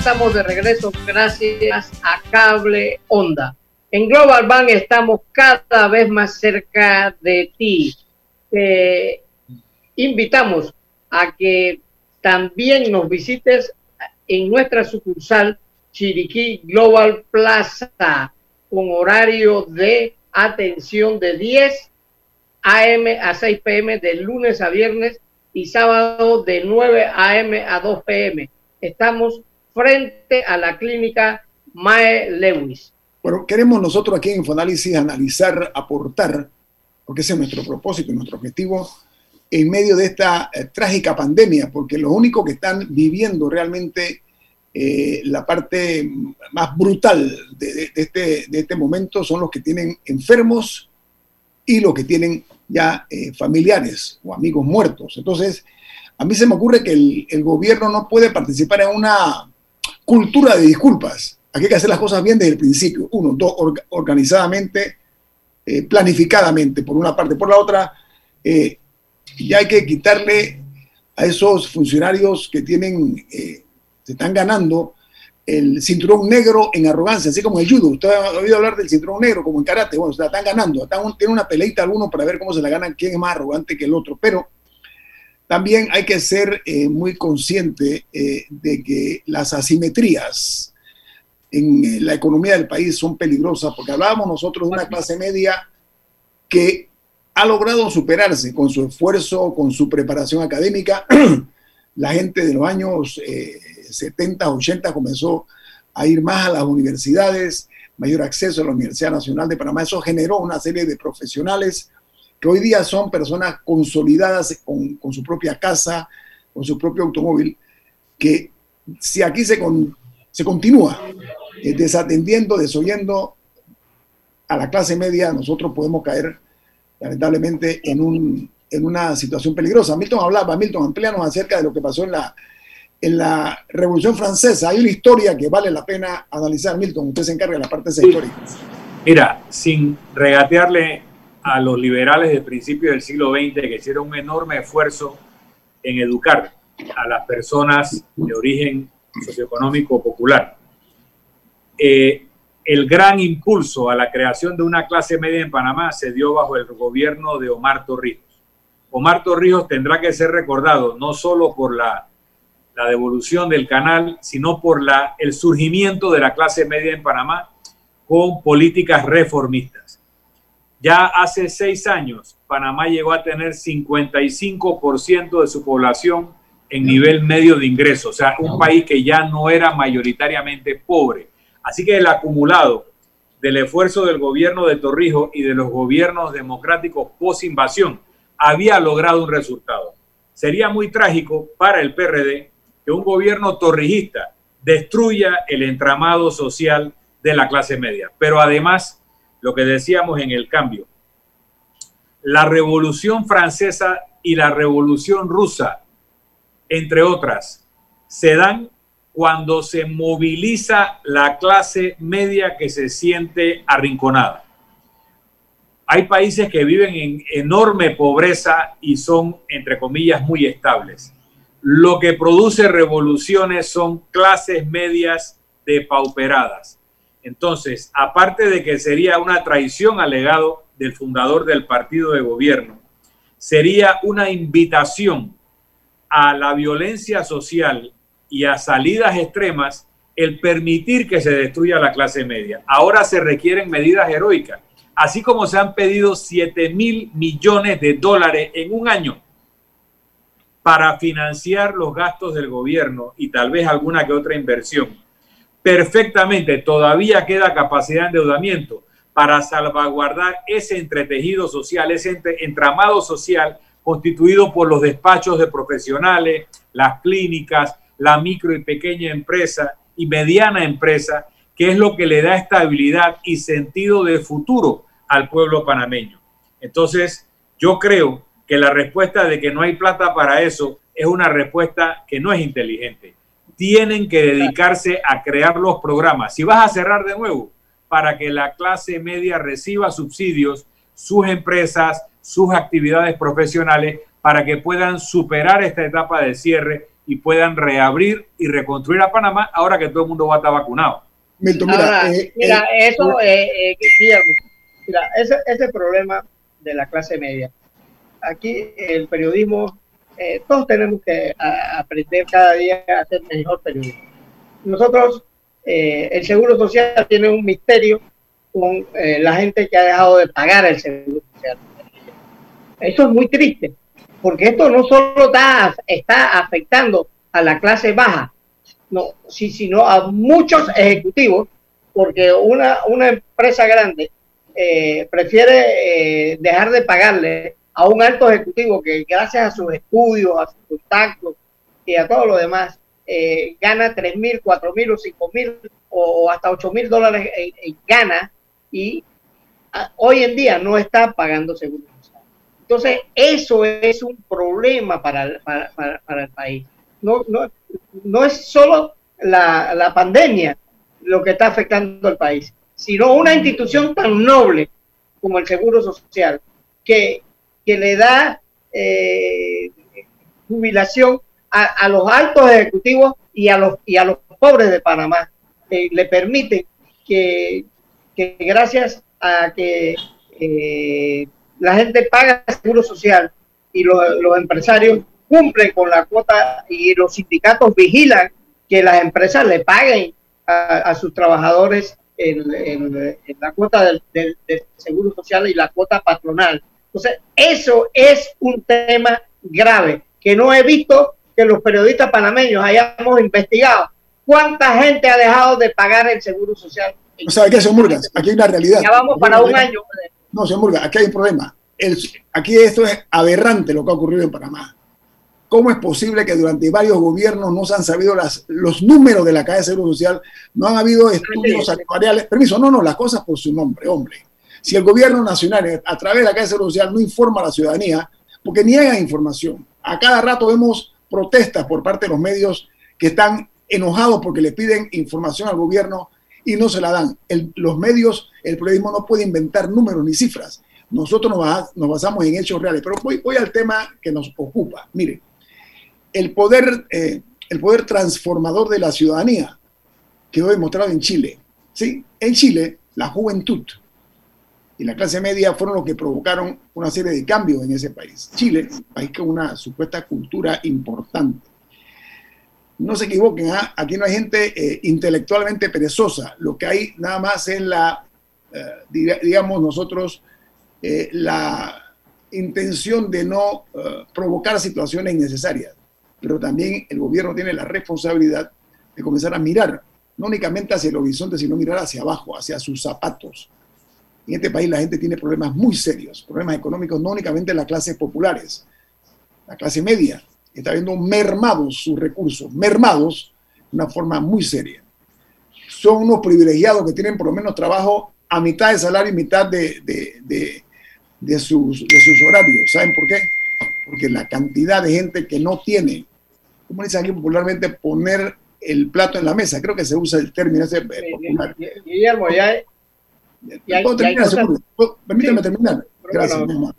Estamos de regreso gracias a Cable Onda. En Global Bank estamos cada vez más cerca de ti. Te invitamos a que también nos visites en nuestra sucursal Chiriquí Global Plaza con horario de atención de 10 a.m. a 6 p.m. de lunes a viernes y sábado de 9 a.m. a 2 p.m. Estamos frente a la clínica Mae Lewis. Bueno, queremos nosotros aquí en Infoanálisis analizar, aportar, porque ese es nuestro propósito y nuestro objetivo en medio de esta eh, trágica pandemia, porque los únicos que están viviendo realmente eh, la parte más brutal de, este, de este momento son los que tienen enfermos y los que tienen ya eh, familiares o amigos muertos. Entonces, a mí se me ocurre que el gobierno no puede participar en una cultura de disculpas. Aquí hay que hacer las cosas bien desde el principio. Uno, dos, orga- organizadamente, eh, planificadamente, por una parte. Por la otra, eh, ya hay que quitarle a esos funcionarios que tienen, eh, se están ganando el cinturón negro en arrogancia, así como el judo. Usted ha oído hablar del cinturón negro como en karate. Bueno, se la están ganando. Están, tienen una peleita algunos para ver cómo se la ganan, quién es más arrogante que el otro. Pero también hay que ser eh, muy consciente eh, de que las asimetrías en eh, la economía del país son peligrosas, porque hablábamos nosotros de una clase media que ha logrado superarse con su esfuerzo, con su preparación académica. la gente de los años eh, 70, 80 comenzó a ir más a las universidades, mayor acceso a la Universidad Nacional de Panamá. Eso generó una serie de profesionales que hoy día son personas consolidadas con, con su propia casa, con su propio automóvil, que si aquí se, con- se continúa eh, desatendiendo, desoyendo a la clase media, nosotros podemos caer lamentablemente en, un, en una situación peligrosa. Milton hablaba, Milton, amplíanos acerca de lo que pasó en la, en la Revolución Francesa. Hay una historia que vale la pena analizar, Milton. Usted se encarga de la parte de esa historia. Mira, sin regatearle a los liberales del principio del siglo XX que hicieron un enorme esfuerzo en educar a las personas de origen socioeconómico popular. Eh, el gran impulso a la creación de una clase media en Panamá se dio bajo el gobierno de Omar Torrijos. Omar Torrijos tendrá que ser recordado no solo por la, la devolución del canal, sino por la, el surgimiento de la clase media en Panamá con políticas reformistas. Ya hace seis años, Panamá llegó a tener 55% de su población en nivel medio de ingreso, o sea, un país que ya no era mayoritariamente pobre. Así que el acumulado del esfuerzo del gobierno de Torrijos y de los gobiernos democráticos post-invasión había logrado un resultado. Sería muy trágico para el PRD que un gobierno torrijista destruya el entramado social de la clase media. Pero además, lo que decíamos en el cambio, la revolución francesa y la revolución rusa, entre otras, se dan cuando se moviliza la clase media que se siente arrinconada. Hay países que viven en enorme pobreza y son, entre comillas, muy estables. Lo que produce revoluciones son clases medias depauperadas. Entonces, aparte de que sería una traición al legado del fundador del partido de gobierno, sería una invitación a la violencia social y a salidas extremas el permitir que se destruya la clase media. Ahora se requieren medidas heroicas, así como se han pedido 7 mil millones de dólares en un año para financiar los gastos del gobierno y tal vez alguna que otra inversión. Perfectamente, todavía queda capacidad de endeudamiento para salvaguardar ese entretejido social, ese entramado social constituido por los despachos de profesionales, las clínicas, la micro y pequeña empresa y mediana empresa, que es lo que le da estabilidad y sentido de futuro al pueblo panameño. Entonces, yo creo que la respuesta de que no hay plata para eso es una respuesta que no es inteligente. Tienen que dedicarse a crear los programas. Si vas a cerrar de nuevo, para que la clase media reciba subsidios, sus empresas, sus actividades profesionales, para que puedan superar esta etapa de cierre y puedan reabrir y reconstruir a Panamá ahora que todo el mundo va a estar vacunado. Milton, mira, Ahora, eh, mira, eh, eso, eh, eh, Guillermo, mira, ese, ese problema de la clase media. Aquí el periodismo, eh, todos tenemos que a- aprender cada día a hacer mejor periodismo. Nosotros, eh, el Seguro Social tiene un misterio con eh, la gente que ha dejado de pagar el Seguro Social. Eso es muy triste, porque esto no solo está, está afectando a la clase baja, no, sí, sino a muchos ejecutivos, porque una, una empresa grande eh, prefiere eh, dejar de pagarle a un alto ejecutivo que gracias a sus estudios, a sus contactos y a todo lo demás, eh, gana 3 mil, 4 mil o 5 mil o hasta 8 mil dólares en, gana y hoy en día no está pagando seguro social. Entonces, eso es un problema para el, para, para- para el país. No, no, no es solo la, la pandemia lo que está afectando al país, sino una institución tan noble como el Seguro Social, que, le da eh, jubilación a, los altos ejecutivos y a los, y a los pobres de Panamá. Eh, le permite que, gracias a que eh, la gente paga seguro social y los, empresarios cumplen con la cuota y los sindicatos vigilan que las empresas le paguen a, sus trabajadores en, la cuota del- del seguro social y la cuota patronal. Entonces, eso es un tema grave que no he visto que los periodistas panameños hayamos investigado. ¿Cuánta gente ha dejado de pagar el seguro social? o sea, ¿qué, señor Murgas? Aquí hay una realidad. Ya vamos para un año. No, señor Murgas, aquí hay un problema. El- aquí esto es aberrante lo que ha ocurrido en Panamá. ¿Cómo es posible que durante varios gobiernos no se han sabido las, los números de la caja de seguro social? No han habido estudios actuariales. Permiso, no, no, las cosas por su nombre, hombre. Si el gobierno nacional, a través de la seguro social, no informa a la ciudadanía, porque niega información. A cada rato vemos protestas por parte de los medios que están enojados porque le piden información al gobierno y no se la dan. Los medios, el periodismo no puede inventar números ni cifras. Nosotros nos, basa- nos basamos en hechos reales. Pero voy, al tema que nos ocupa. Mire, el poder, eh, el poder transformador de la ciudadanía quedó demostrado en Chile. ¿sí? En Chile, la juventud y la clase media fueron los que provocaron una serie de cambios en ese país. Chile, país con una supuesta cultura importante. No se equivoquen, ¿ah? aquí no hay gente eh, intelectualmente perezosa. Lo que hay nada más es la, eh, diga- digamos nosotros, eh, la intención de no eh, provocar situaciones innecesarias. Pero también el gobierno tiene la responsabilidad de comenzar a mirar, no únicamente hacia el horizonte, sino mirar hacia abajo, hacia sus zapatos. En este país la gente tiene problemas muy serios, problemas económicos, no únicamente las clases populares, la clase media está viendo mermados sus recursos, mermados de una forma muy seria. Son unos privilegiados que tienen por lo menos trabajo a mitad de salario y mitad de, de- de- de sus, de sus horarios. ¿Saben por qué? Porque la cantidad de gente que no tiene, como dicen aquí popularmente, poner el plato en la mesa, creo que se usa el término ese eh, popular. Guillermo, ya, ya- ¿Puedo ya hay terminar, cosas- seguro? ¿Puedo- Permítame terminar. Gracias. no.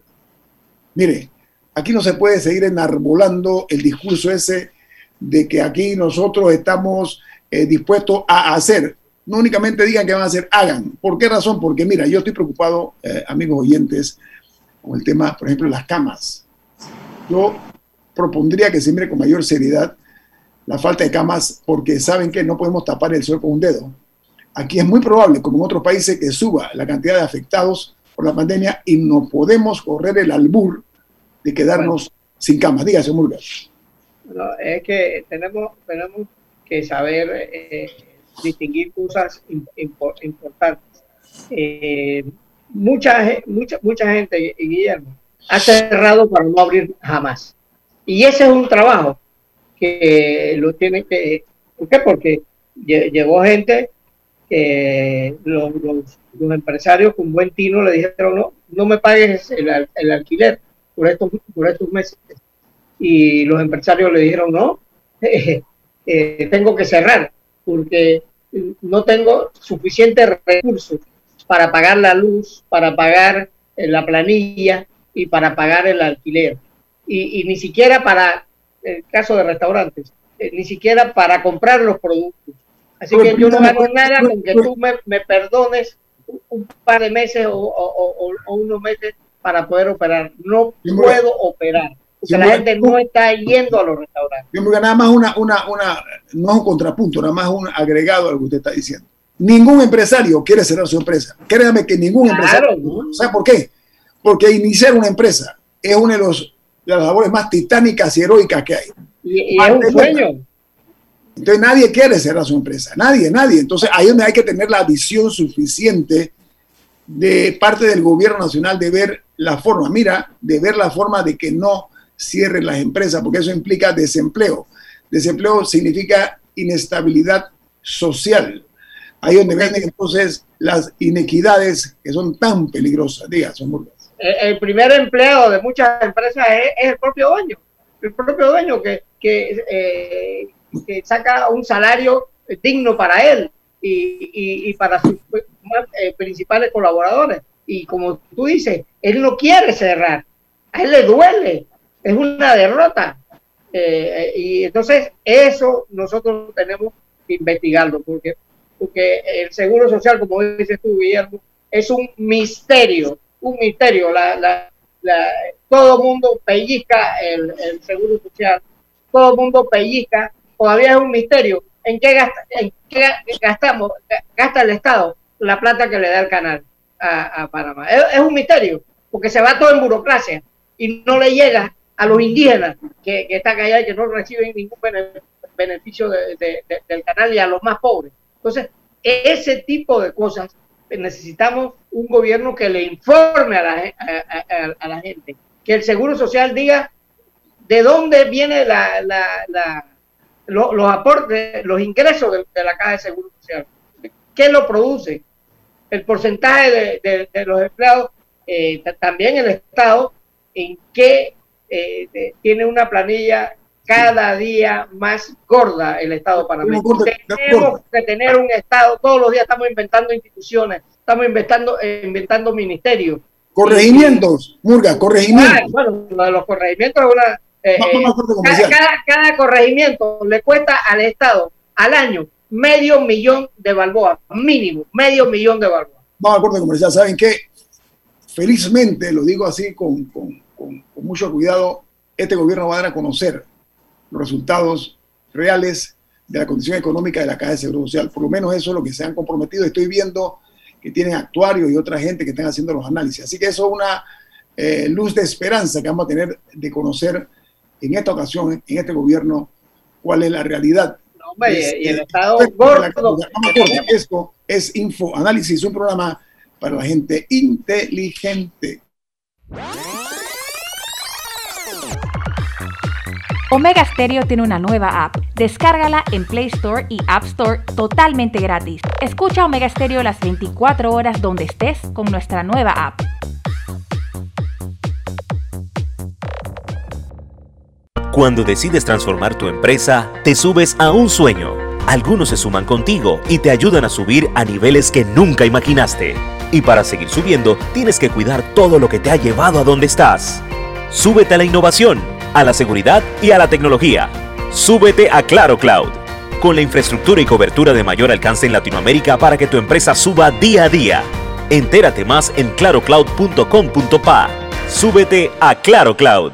Mire, aquí no se puede seguir enarbolando el discurso ese de que aquí nosotros estamos eh, dispuestos a hacer. No únicamente digan que van a hacer, hagan. ¿Por qué razón? Porque mira, yo estoy preocupado, eh, amigos oyentes, con el tema, por ejemplo, de las camas. Yo propondría que se mire con mayor seriedad la falta de camas porque saben que no podemos tapar el sol con un dedo. Aquí es muy probable, como en otros países, que suba la cantidad de afectados por la pandemia y no podemos correr el albur de quedarnos sin camas. Dígase, Murgas. No, es que tenemos, tenemos que saber eh, distinguir cosas im- impo- importantes. Eh, mucha, mucha, mucha gente, y Guillermo, ha cerrado para no abrir jamás. Y ese es un trabajo que lo tienen que... ¿Por qué? Porque lle- llegó gente que los, los- los empresarios con buen tino le dijeron, no, no me pagues el, el alquiler por estos, por estos meses y los empresarios le dijeron no, eh, eh, tengo que cerrar porque no tengo suficientes recursos para pagar la luz, para pagar eh, la planilla y para pagar el alquiler. Y, y ni siquiera para el caso de restaurantes, eh, ni siquiera para comprar los productos. Así que yo no gano nada con que tú me, me perdones un par de meses o, o- o- o unos meses para poder operar. No puedo operar. Porque la gente no está yendo a los restaurantes. Yo nada más una, una, una, no es un contrapunto, nada más un agregado a lo que usted está diciendo. Ningún empresario quiere cerrar su empresa. Créame que ningún Claro. empresario. ¿Sabe por qué? Porque iniciar una empresa es una de, los, de las labores más titánicas y heroicas que hay. Y, y es un sueño. Entonces nadie quiere cerrar su empresa, nadie, nadie. Entonces ahí es donde hay que tener la visión suficiente de parte del gobierno nacional de ver la forma, mira, de ver la forma de que no cierren las empresas, porque eso implica desempleo. Desempleo significa inestabilidad social. Ahí donde vienen entonces las inequidades que son tan peligrosas. Diga, son. El primer empleado de muchas empresas es, es el propio dueño. El propio dueño que, que, eh, que saca un salario digno para él y, y- y para sus más, eh, principales colaboradores. Y como tú dices, él no quiere cerrar. A él le duele. Es una derrota. Eh, eh, y entonces eso nosotros tenemos que investigarlo porque, porque el seguro social, como dices tú, Guillermo, es un misterio, un misterio. La, la, la- todo el mundo pellizca el, el seguro social, todo el mundo pellizca, todavía es un misterio. ¿En qué, gasta, en qué gastamos, gasta el Estado la plata que le da el canal a, Panamá? Es, un misterio, porque se va todo en burocracia y no le llega a los indígenas que, están allá y que no reciben ningún bene- beneficio de- de- de- del canal y a los más pobres. Entonces, ese tipo de cosas eh, necesitamos un gobierno que le informe a la, a la gente, que el Seguro Social diga de dónde viene la, la- la- lo- los aportes, los ingresos de, de la Caja de Seguro Social, qué lo produce, el porcentaje de, de- de los empleados, eh, ta- también el Estado, en qué eh, tiene una planilla cada día más gorda el Estado panameño. Tenemos que tener un Estado, todos los días estamos inventando instituciones, estamos inventando, eh, inventando ministerios. Corregimientos, Murga, Ah, corregimientos. bueno, lo de los corregimientos es una... eh, eh, cada, comercial. cada- cada corregimiento le cuesta al Estado al año medio millón de balboas, mínimo, medio millón de balboas. Vamos al corte comercial. ¿Saben qué? Felizmente, lo digo así con, con- con- con mucho cuidado, este gobierno va a dar a conocer los resultados reales de la condición económica de la Caja de Seguro Social. Por lo menos eso es lo que se han comprometido. Estoy viendo que tienen actuarios y otra gente que están haciendo los análisis. Así que eso es una eh, luz de esperanza que vamos a tener de conocer en esta ocasión, en este gobierno, cuál es la realidad. Hombre, Es, y el Estado la gordo. Esto es Info Análisis, un programa para la gente inteligente. Omega Stereo tiene una nueva app. Descárgala en Play Store y App Store totalmente gratis. Escucha Omega Stereo las 24 horas donde estés con nuestra nueva app. Cuando decides transformar tu empresa, te subes a un sueño. Algunos se suman contigo y te ayudan a subir a niveles que nunca imaginaste. Y para seguir subiendo, tienes que cuidar todo lo que te ha llevado a donde estás. Súbete a la innovación, a la seguridad y a la tecnología. Súbete a Claro Cloud. Con la infraestructura y cobertura de mayor alcance en Latinoamérica para que tu empresa suba día a día. Entérate más en clarocloud.com.pa. Súbete a Claro Cloud.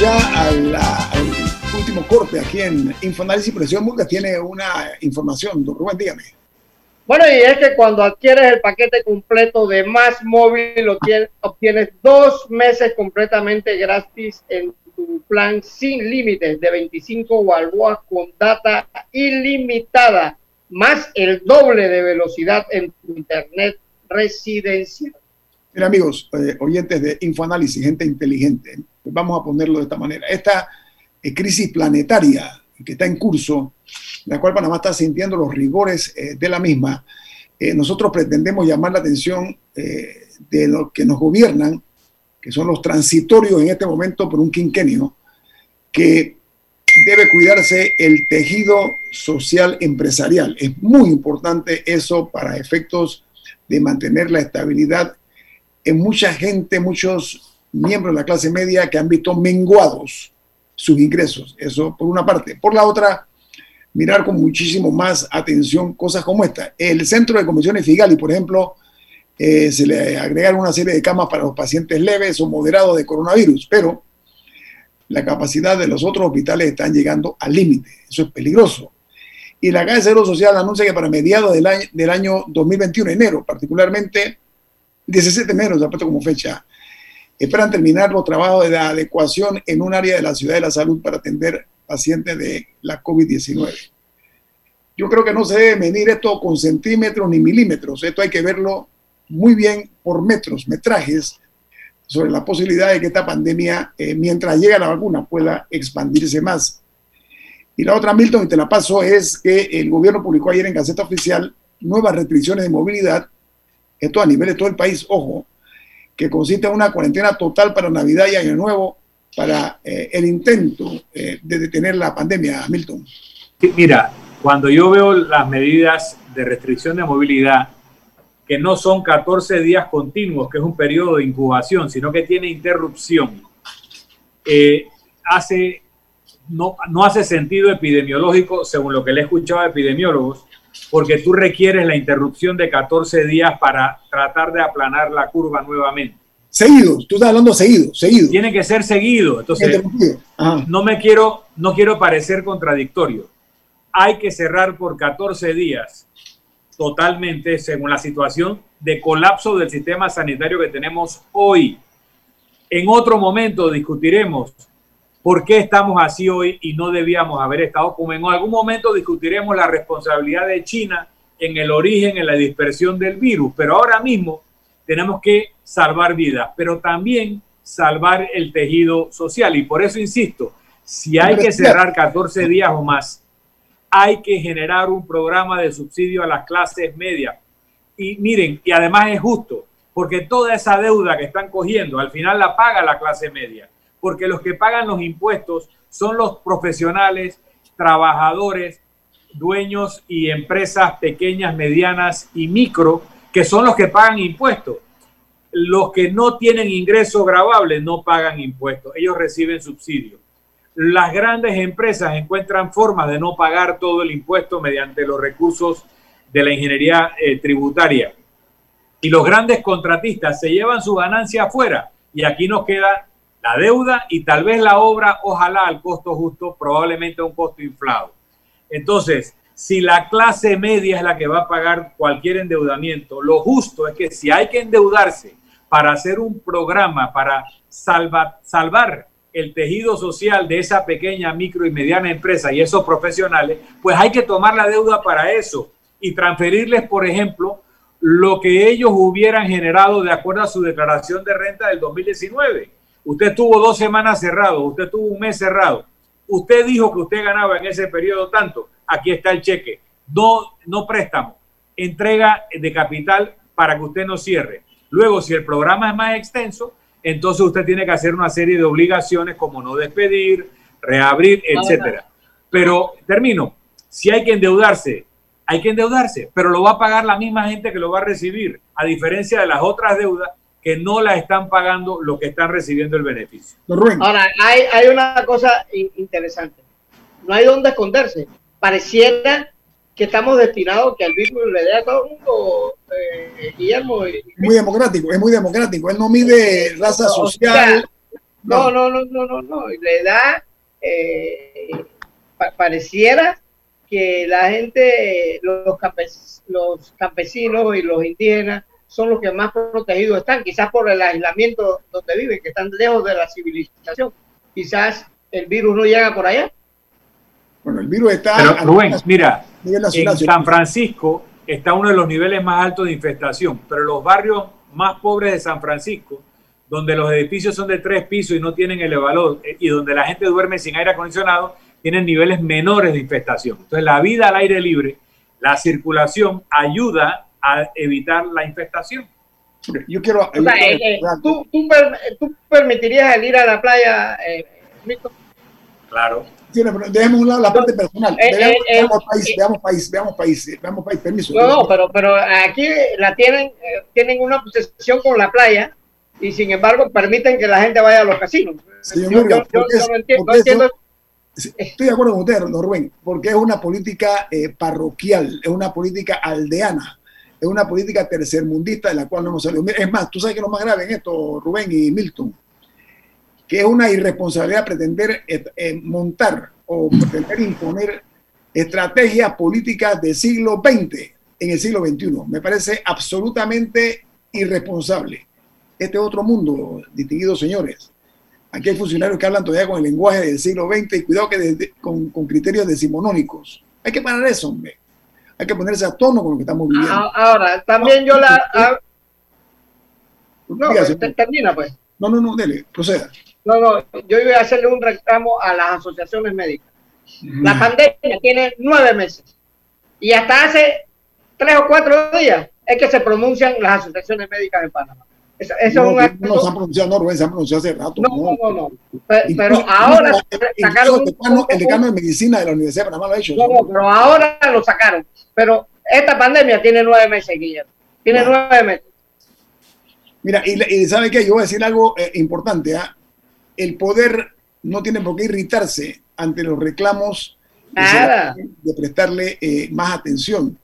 Ya al último corte aquí en Infoanálisis. Presión Multa tiene una información. Don Rubén, dígame. Bueno, y es que cuando adquieres el paquete completo de Más Móvil, lo tienes- obtienes dos meses completamente gratis en tu plan sin límites de 25 balboas con data ilimitada, más el doble de velocidad en tu internet residencial. Mira, amigos, eh, oyentes de Infoanálisis, gente inteligente, vamos a ponerlo de esta manera. Esta eh, crisis planetaria que está en curso, la cual Panamá está sintiendo los rigores eh, de la misma, eh, nosotros pretendemos llamar la atención eh, de los que nos gobiernan, que son los transitorios en este momento por un quinquenio, que debe cuidarse el tejido social empresarial. Es muy importante eso para efectos de mantener la estabilidad en mucha gente, muchos miembros de la clase media que han visto menguados sus ingresos. Eso por una parte. Por la otra, mirar con muchísimo más atención cosas como esta. El Centro de Convenciones Figali, por ejemplo, eh, se le agregaron una serie de camas para los pacientes leves o moderados de coronavirus, pero la capacidad de los otros hospitales están llegando al límite. Eso es peligroso. Y la Caja de Seguro Social anuncia que para mediados del año, del año 2021, enero, particularmente 17 de enero, se como fecha, esperan terminar los trabajos de la adecuación en un área de la ciudad de la salud para atender pacientes de la COVID-19. Yo creo que no se debe medir esto con centímetros ni milímetros. Esto hay que verlo muy bien por metros, metrajes, sobre la posibilidad de que esta pandemia, eh, mientras llega la vacuna, pueda expandirse más. Y la otra, Milton, y te la paso, es que el gobierno publicó ayer en Gaceta Oficial nuevas restricciones de movilidad, esto a nivel de todo el país, ojo, que consiste en una cuarentena total para Navidad y Año Nuevo para eh, el intento eh, de detener la pandemia, Milton. Mira, cuando yo veo las medidas de restricción de movilidad, que no son 14 días continuos, que es un periodo de incubación, sino que tiene interrupción, eh, hace, no, no hace sentido epidemiológico, según lo que le he escuchado a epidemiólogos, porque tú requieres la interrupción de 14 días para tratar de aplanar la curva nuevamente. Seguidos, tú estás hablando seguido, seguido. Tiene que ser seguido. Entonces, no me quiero, no quiero parecer contradictorio. Hay que cerrar por 14 días totalmente según la situación de colapso del sistema sanitario que tenemos hoy. En otro momento discutiremos por qué estamos así hoy y no debíamos haber estado, como en algún momento discutiremos la responsabilidad de China en el origen, en la dispersión del virus, pero ahora mismo tenemos que salvar vidas, pero también salvar el tejido social. Y por eso insisto, si hay que cerrar 14 días o más, hay que generar un programa de subsidio a las clases medias. Y miren, y además es justo, porque toda esa deuda que están cogiendo, al final la paga la clase media, porque los que pagan los impuestos son los profesionales, trabajadores, dueños y empresas pequeñas, medianas y micro, que son los que pagan impuestos. Los que no tienen ingreso grabable no pagan impuestos, ellos reciben subsidio. Las grandes empresas encuentran formas de no pagar todo el impuesto mediante los recursos de la ingeniería eh, tributaria. Y los grandes contratistas se llevan su ganancia afuera y aquí nos queda la deuda y tal vez la obra, ojalá al costo justo, probablemente a un costo inflado. Entonces, si la clase media es la que va a pagar cualquier endeudamiento, lo justo es que si hay que endeudarse para hacer un programa para salva- salvar el tejido social de esa pequeña, micro y mediana empresa y esos profesionales, pues hay que tomar la deuda para eso y transferirles, por ejemplo, lo que ellos hubieran generado de acuerdo a su declaración de renta del 2019. Usted tuvo dos semanas cerrado, usted tuvo un mes cerrado. Usted dijo que usted ganaba en ese periodo tanto. Aquí está el cheque. No, no préstamo. Entrega de capital para que usted no cierre. Luego, si el programa es más extenso, entonces usted tiene que hacer una serie de obligaciones como no despedir, reabrir, etcétera. Pero termino. Si hay que endeudarse, hay que endeudarse, pero lo va a pagar la misma gente que lo va a recibir, a diferencia de las otras deudas que no la están pagando los que están recibiendo el beneficio. Ahora, hay, hay una cosa in- interesante. No hay dónde esconderse. Pareciera que estamos destinados que el virus le dé a todo el mundo, eh, Guillermo. y- Muy democrático, es muy democrático. Él no mide raza O social. sea, No, no, no, no, no, no. Le da, eh, pa- pareciera que la gente, los, campes- los campesinos y los indígenas son los que más protegidos están, quizás por el aislamiento donde viven, que están lejos de la civilización. Quizás el virus no llega por allá. Bueno, el virus está Pero Rubén, mira, en San Francisco está uno de los niveles más altos de infestación, pero los barrios más pobres de San Francisco, donde los edificios son de tres pisos y no tienen elevador, eh, y donde la gente duerme sin aire acondicionado, tienen niveles menores de infestación. Entonces, la vida al aire libre, la circulación, ayuda a evitar la infestación. Yo quiero. O sea, eh, eh, ¿tú, tú, per- tú permitirías el ir a la playa, eh? Claro. Sí, pero dejemos un lado la parte personal. Eh, veamos, eh, veamos eh, país, eh. veamos país, veamos país, veamos país, permiso. No, no, pero, pero aquí la tienen, eh, tienen una obsesión con la playa y sin embargo permiten que la gente vaya a los casinos. Señor Yo- Murga, yo- yo- porque yo es- no entiendo- porque no entiendo- eso- Sí, Estoy de acuerdo con usted, don Rubén, porque es una política eh, parroquial, es una política aldeana, es una política tercermundista de la cual no hemos salido. Es más, tú sabes que lo más grave en esto, Rubén y Milton, que es una irresponsabilidad pretender eh, eh, montar o pretender imponer estrategias políticas del siglo XX en el siglo XXI. Me parece absolutamente irresponsable. Este es otro mundo, distinguidos señores. Aquí hay funcionarios que hablan todavía con el lenguaje del siglo XX y cuidado que con, con criterios decimonónicos. Hay que parar eso, hombre. Hay que ponerse a tono con lo que estamos viviendo. A- Ahora, también yo la... no, te- termina pues. No, no, no, dele, proceda. No, no, yo iba a hacerle un reclamo a las asociaciones médicas. La pandemia tiene nueve meses y hasta hace tres o cuatro días es que se pronuncian las asociaciones médicas en Panamá. Eso, eso no, es un acto. no se han pronunciado, no, Rubén, se han pronunciado hace rato. No, no, no, no. Incluso- Pero ahora sacaron el decano, el decano de medicina de la Universidad de Panamá lo ha hecho. No, no, pero ahora lo sacaron. Pero esta pandemia tiene nueve meses, Guillermo. Tiene nueve meses. Mira, y, y ¿sabe qué? Yo voy a decir algo eh, importante. ¿ah? El poder no tiene por qué irritarse ante los reclamos Nada. de prestarle eh, más atención,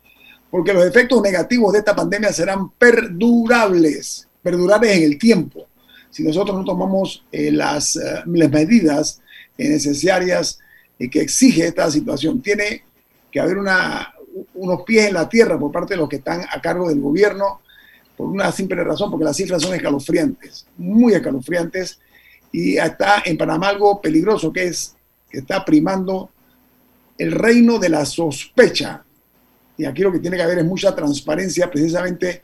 porque los efectos negativos de esta pandemia serán perdurables, perdurables en el tiempo. Si nosotros no tomamos eh, las, eh, las medidas eh, necesarias que exige esta situación, tiene que haber unos pies en la tierra por parte de los que están a cargo del gobierno por una simple razón, porque las cifras son escalofriantes, muy escalofriantes, y está en Panamá algo peligroso que es que está primando el reino de la sospecha. Y aquí lo que tiene que haber es mucha transparencia precisamente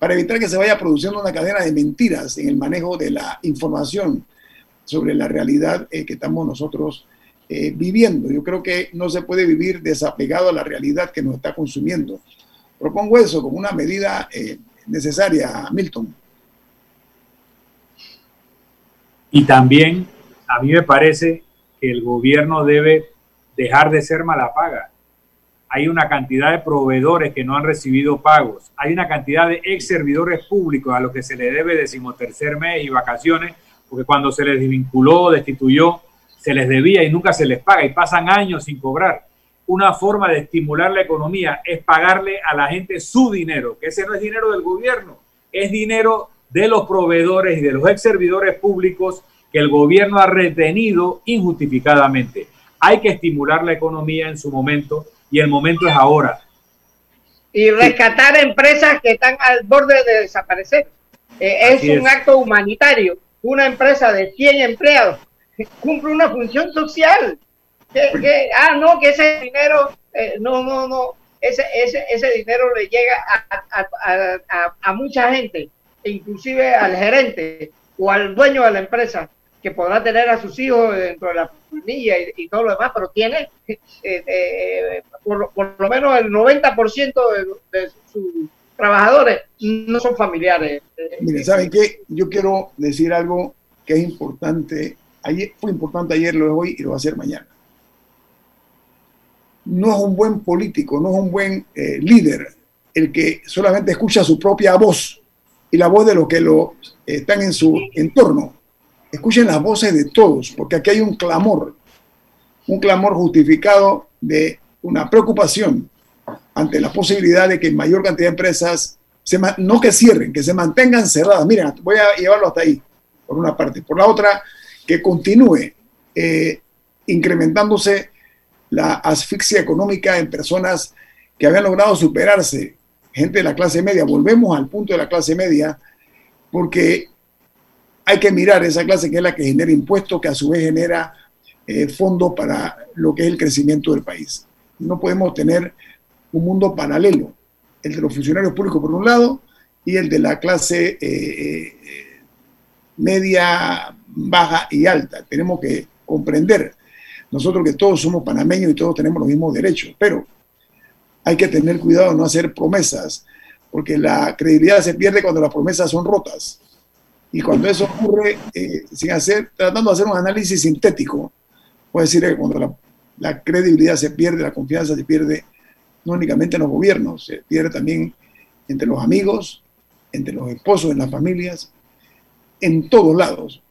para evitar que se vaya produciendo una cadena de mentiras en el manejo de la información sobre la realidad eh, que estamos nosotros eh, viviendo. Yo creo que no se puede vivir desapegado a la realidad que nos está consumiendo. Propongo eso como una medida eh, necesaria, Milton. Y también a mí me parece que el gobierno debe dejar de ser mala paga. Hay una cantidad de proveedores que no han recibido pagos. Hay una cantidad de ex servidores públicos a los que se le debe decimotercer mes y vacaciones, porque cuando se les desvinculó, destituyó, se les debía y nunca se les paga y pasan años sin cobrar. Una forma de estimular la economía es pagarle a la gente su dinero, que ese no es dinero del gobierno, es dinero de los proveedores y de los ex servidores públicos que el gobierno ha retenido injustificadamente. Hay que estimular la economía en su momento y el momento es ahora. Y rescatar empresas que están al borde de desaparecer. Eh, es un acto humanitario. Una empresa de 100 empleados cumple una función social. Que, que- ah, no, que ese dinero, eh, no, no, no, ese, ese, ese dinero le llega a, a- a- a- a mucha gente, inclusive al gerente. o al dueño de la empresa, que podrá tener a sus hijos dentro de la familia y, todo lo demás, pero tiene eh, eh, por, lo- menos el 90% de, de sus trabajadores no son familiares. Miren, ¿saben qué? Yo quiero decir algo que es importante. Ayer, fue importante ayer, lo es hoy y lo va a ser mañana. No es un buen político, no es un buen eh, líder el que solamente escucha su propia voz y la voz de los que lo están en su entorno. Escuchen las voces de todos, porque aquí hay un clamor, un clamor justificado de una preocupación ante la posibilidad de que mayor cantidad de empresas, no que cierren, que se mantengan cerradas. Miren, voy a llevarlo hasta ahí, por una parte. Por la otra, que continúe eh, incrementándose la asfixia económica en personas que habían logrado superarse, gente de la clase media. Volvemos al punto de la clase media, porque hay que mirar esa clase que es la que genera impuestos, que a su vez genera eh, fondos para lo que es el crecimiento del país. No podemos tener un mundo paralelo, el de los funcionarios públicos por un lado y el de la clase eh, eh, media, baja y alta. Tenemos que comprender nosotros que todos somos panameños y todos tenemos los mismos derechos, pero hay que tener cuidado de no hacer promesas, porque la credibilidad se pierde cuando las promesas son rotas. Y cuando eso ocurre, eh, sin hacer, tratando de hacer un análisis sintético, puedo decir que cuando la, la credibilidad se pierde, la confianza se pierde, no únicamente en los gobiernos, se pierde también entre los amigos, entre los esposos, en las familias, en todos lados.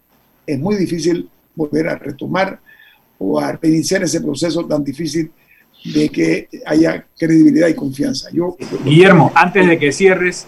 Es muy difícil volver a retomar o a reiniciar ese proceso tan difícil de que haya credibilidad y confianza. Yo, Guillermo, antes de que cierres,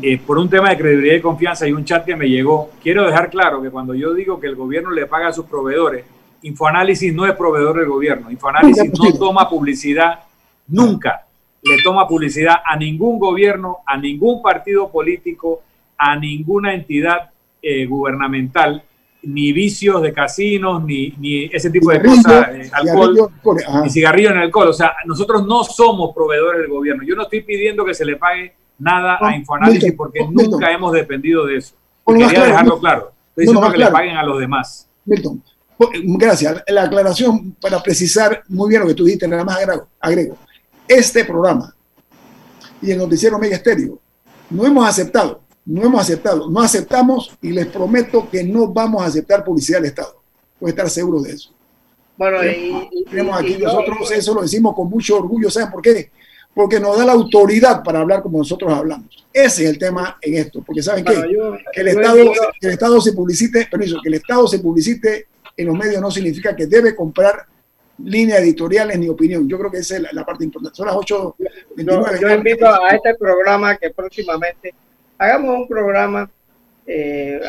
eh, por un tema de credibilidad y confianza y un chat que me llegó, quiero dejar claro que cuando yo digo que el gobierno le paga a sus proveedores, Infoanálisis no es proveedor del gobierno. Infoanálisis no toma publicidad, nunca le toma publicidad a ningún gobierno, a ningún partido político, a ninguna entidad eh, gubernamental, ni vicios de casinos, ni, ni ese tipo de cosas, eh, alcohol cigarrillo, y cigarrillo en alcohol. O sea, nosotros no somos proveedores del gobierno. Yo no estoy pidiendo que se le pague nada a Infoanálisis Milton, porque Milton. nunca hemos dependido de eso. Y quería claro, dejarlo claro. Estoy diciendo más que le paguen a los demás. Milton, gracias. La aclaración para precisar muy bien lo que tú dijiste, nada más agrego. agrego. Este programa y el noticiero Mega Estéreo no hemos aceptado, no hemos aceptado, no aceptamos y les prometo que no vamos a aceptar publicidad del Estado. Puede estar seguro de eso. Bueno, y, y- Tenemos y- aquí y nosotros, eso lo decimos con mucho orgullo, ¿saben por qué? Porque nos da la autoridad para hablar como nosotros hablamos. Ese es el tema en esto, porque ¿saben qué? Yo- que el Estado, digo- que el Estado se publicite, permiso, que el Estado se publicite en los medios no significa que debe comprar líneas editoriales ni opinión. Yo creo que esa es la, la parte importante. Son las 8.29. yo, yo invito a este programa que próximamente hagamos un programa eh,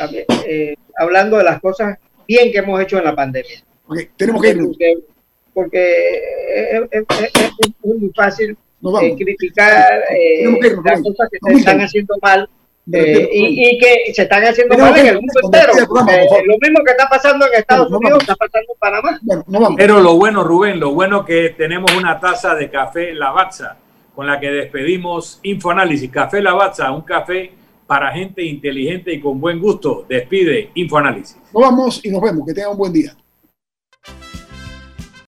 eh, hablando de las cosas bien que hemos hecho en la pandemia. Tenemos que irnos. Porque, porque es, es- es- es muy fácil. Eh, criticar eh, las cosas que se están haciendo mal eh, y, y que se están haciendo mal en el mundo entero. favor. lo mismo que está pasando en Estados Unidos está pasando en Panamá. Bueno, nos vamos. Pero lo bueno, Rubén, lo bueno que tenemos una taza de café Lavazza con la que despedimos Infoanálisis. Café Lavazza, un café para gente inteligente y con buen gusto. Despide Infoanálisis. Nos vamos y nos vemos. Que tengan un buen día.